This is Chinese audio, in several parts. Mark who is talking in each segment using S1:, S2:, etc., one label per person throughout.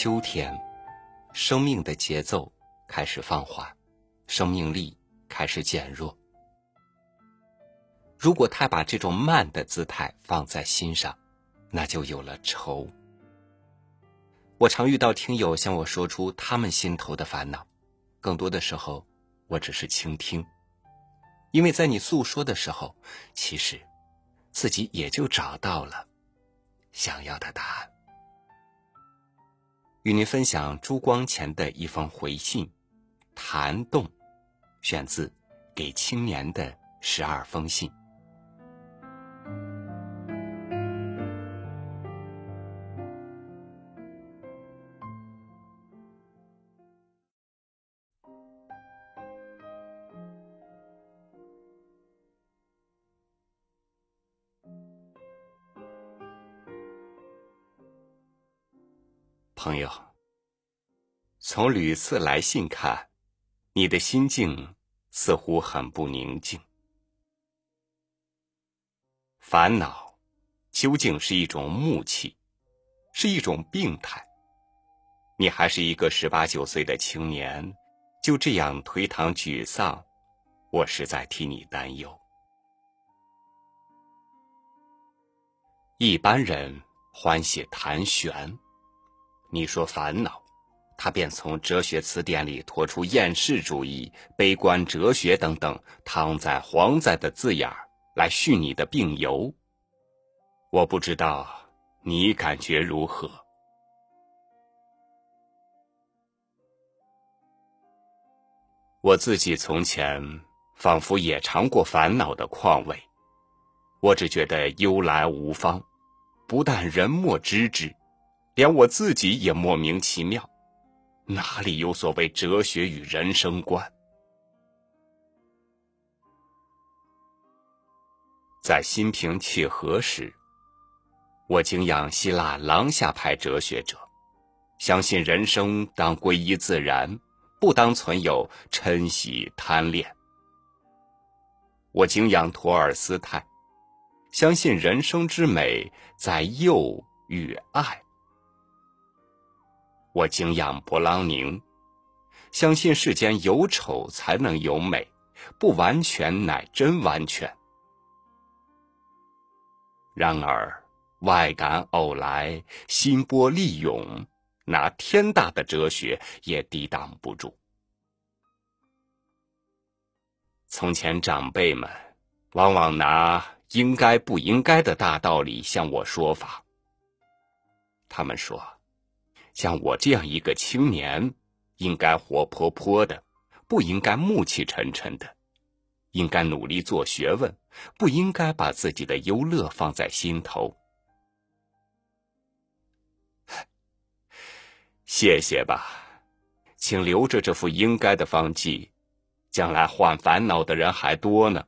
S1: 秋天，生命的节奏开始放缓，生命力开始减弱。如果太把这种慢的姿态放在心上，那就有了愁。我常遇到听友向我说出他们心头的烦恼，更多的时候，我只是倾听，因为在你诉说的时候，其实自己也就找到了想要的答案。与您分享朱光潜的一封回信，《谈动》，选自《给青年的十二封信》。朋友，从屡次来信看，你的心境似乎很不宁静。烦恼究竟是一种木气，是一种病态。你还是一个十八九岁的青年，就这样颓唐沮丧，我实在替你担忧。一般人欢喜谈玄。你说烦恼，他便从哲学词典里拖出厌世主义、悲观哲学等等躺在黄在的字眼儿来续你的病由。我不知道你感觉如何。我自己从前仿佛也尝过烦恼的况味，我只觉得忧来无方，不但人莫知之。连我自己也莫名其妙，哪里有所谓哲学与人生观？在心平气和时，我敬仰希腊廊下派哲学者，相信人生当归依自然，不当存有嗔喜贪恋。我敬仰托尔斯泰，相信人生之美在幼与爱。我敬仰勃朗宁，相信世间有丑才能有美，不完全乃真完全。然而外感偶来，心波力涌，拿天大的哲学也抵挡不住。从前长辈们往往拿应该不应该的大道理向我说法，他们说。像我这样一个青年，应该活泼泼的，不应该暮气沉沉的；应该努力做学问，不应该把自己的忧乐放在心头。谢谢吧，请留着这副应该的方剂，将来患烦恼的人还多呢。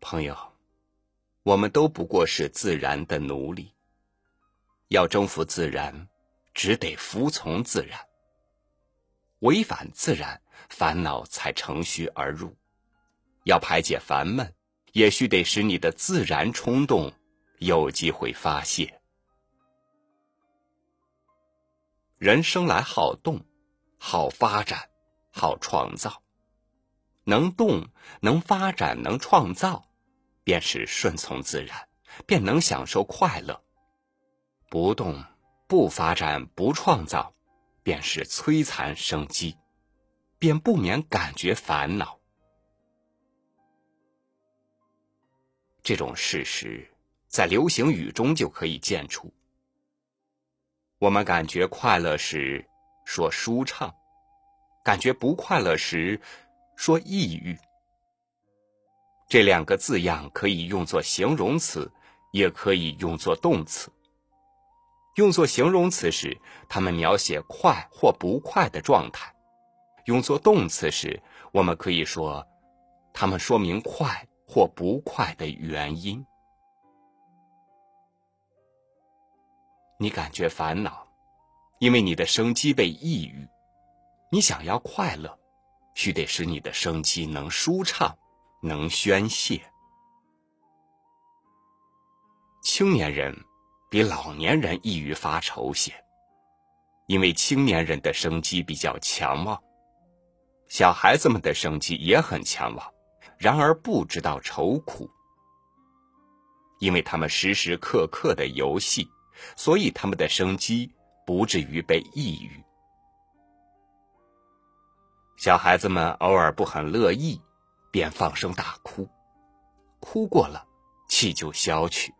S1: 朋友，我们都不过是自然的奴隶。要征服自然，只得服从自然。违反自然，烦恼才乘虚而入。要排解烦闷，也需得使你的自然冲动有机会发泄。人生来好动，好发展，好创造。能动，能发展，能创造，便是顺从自然，便能享受快乐。不动、不发展、不创造，便是摧残生机，便不免感觉烦恼。这种事实在流行语中就可以见出。我们感觉快乐时说舒畅，感觉不快乐时说抑郁。这两个字样可以用作形容词，也可以用作动词。用作形容词时，它们描写快或不快的状态；用作动词时，我们可以说，它们说明快或不快的原因。你感觉烦恼，因为你的生机被抑郁；你想要快乐，须得使你的生机能舒畅，能宣泄。青年人。比老年人易于发愁些，因为青年人的生机比较强旺，小孩子们的生机也很强旺，然而不知道愁苦，因为他们时时刻刻的游戏，所以他们的生机不至于被抑郁。小孩子们偶尔不很乐意，便放声大哭，哭过了，气就消去。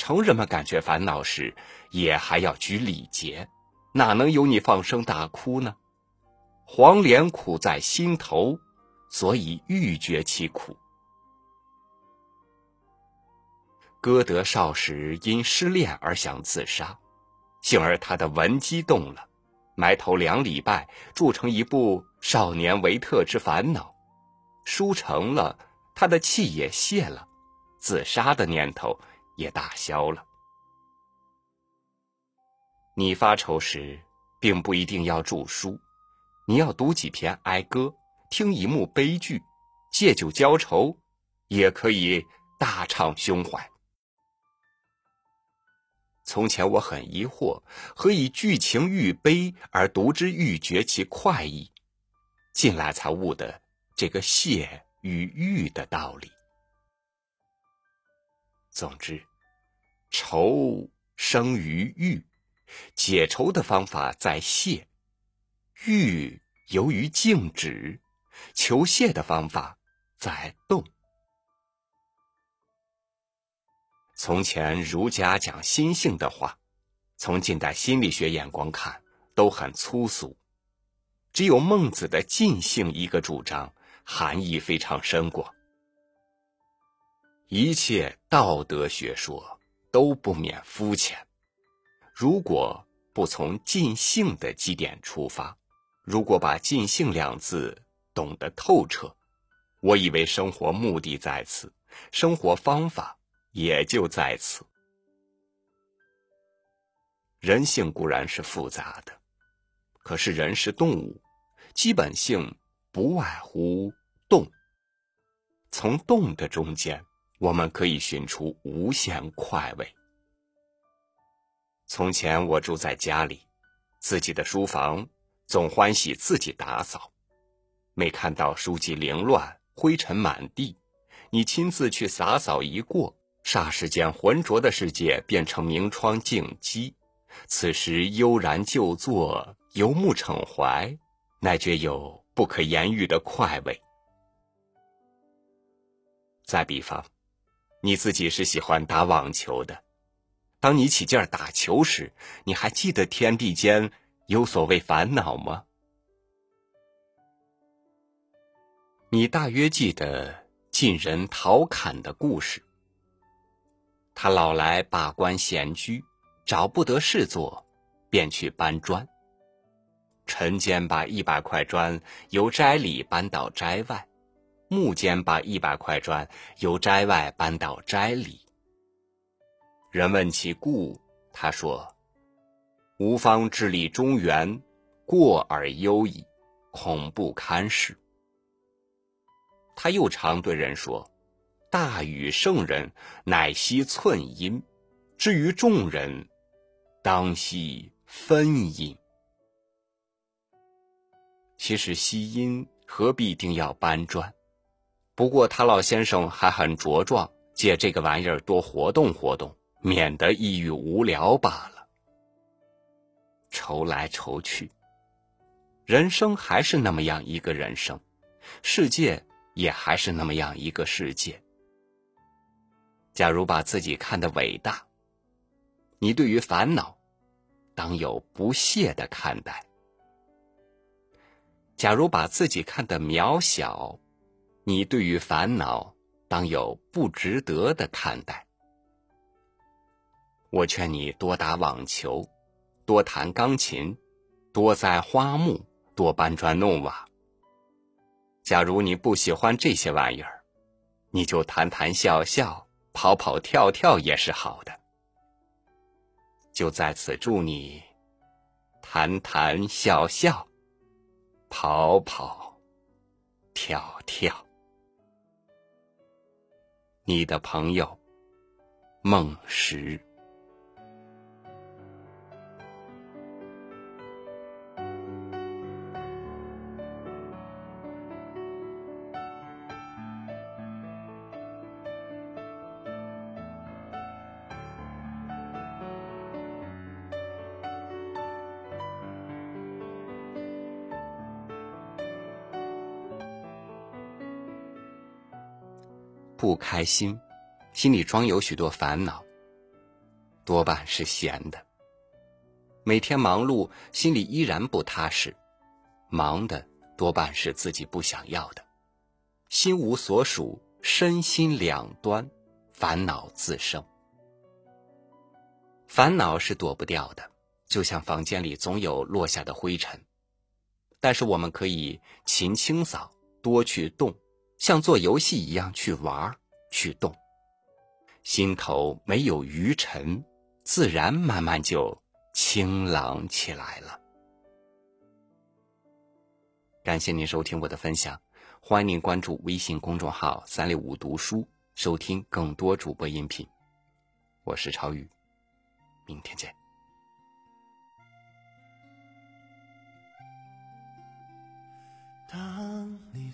S1: 成人们感觉烦恼时，也还要拘礼节，哪能有你放声大哭呢？黄连苦在心头，所以欲绝其苦。歌德少时因失恋而想自杀，幸而他的文机动了。埋头两礼拜，铸成一部《少年维特之烦恼》，书成了，他的气也泄了，自杀的念头也打消了。你发愁时，并不一定要著书，你要读几篇哀歌，听一幕悲剧，借酒浇愁，也可以大畅胸怀。从前我很疑惑，何以剧情愈悲而读之愈觉其快意？近来才悟得这个谢与欲的道理。总之，愁生于欲，解愁的方法在泄；欲由于静止，求泄的方法在动。从前儒家讲心性的话，从近代心理学眼光看都很粗俗，只有孟子的尽性一个主张，含义非常深广。一切道德学说都不免肤浅，如果不从尽兴的基点出发，如果把尽兴两字懂得透彻，我以为生活目的在此，生活方法。也就在此，人性固然是复杂的，可是人是动物，基本性不外乎动。从动的中间，我们可以寻出无限快慰。从前我住在家里，自己的书房，总欢喜自己打扫，没看到书籍凌乱、灰尘满地，你亲自去洒扫一过。霎时间，浑浊的世界变成明窗净几，此时悠然就坐，游目骋怀，乃觉有不可言喻的快慰。再比方，你自己是喜欢打网球的，当你起劲儿打球时，你还记得天地间有所谓烦恼吗？你大约记得晋人陶侃的故事。他老来罢官闲居，找不得事做，便去搬砖。晨间把一百块砖由斋里搬到斋外，暮间把一百块砖由斋外搬到斋里。人问其故，他说：“吾方治理中原，过而忧矣，恐不堪事。”他又常对人说。大禹圣人乃惜寸阴，至于众人，当惜分阴。其实惜阴何必定要搬砖？不过他老先生还很茁壮，借这个玩意儿多活动活动，免得抑郁无聊罢了。愁来愁去，人生还是那么样一个人生，世界也还是那么样一个世界。假如把自己看得伟大，你对于烦恼，当有不屑的看待；假如把自己看得渺小，你对于烦恼，当有不值得的看待。我劝你多打网球，多弹钢琴，多栽花木，多搬砖弄瓦。假如你不喜欢这些玩意儿，你就谈谈笑笑。跑跑跳跳也是好的，就在此祝你谈谈笑笑，跑跑跳跳。你的朋友孟石。不开心，心里装有许多烦恼，多半是闲的。每天忙碌，心里依然不踏实，忙的多半是自己不想要的，心无所属，身心两端，烦恼自生。烦恼是躲不掉的，就像房间里总有落下的灰尘，但是我们可以勤清扫，多去动。像做游戏一样去玩去动，心头没有余尘，自然慢慢就清朗起来了。感谢您收听我的分享，欢迎您关注微信公众号“三六五读书”，收听更多主播音频。我是超宇，明天见。
S2: 当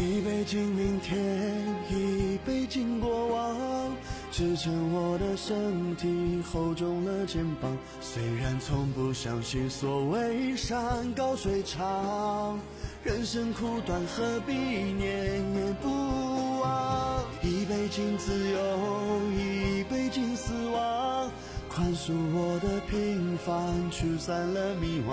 S2: 一杯敬明天，一杯敬过往，支撑我的身体，厚重了肩膀。虽然从不相信所谓山高水长，人生苦短，何必念念不忘？一杯敬自由，一杯敬死亡，宽恕我的平凡，驱散了迷惘。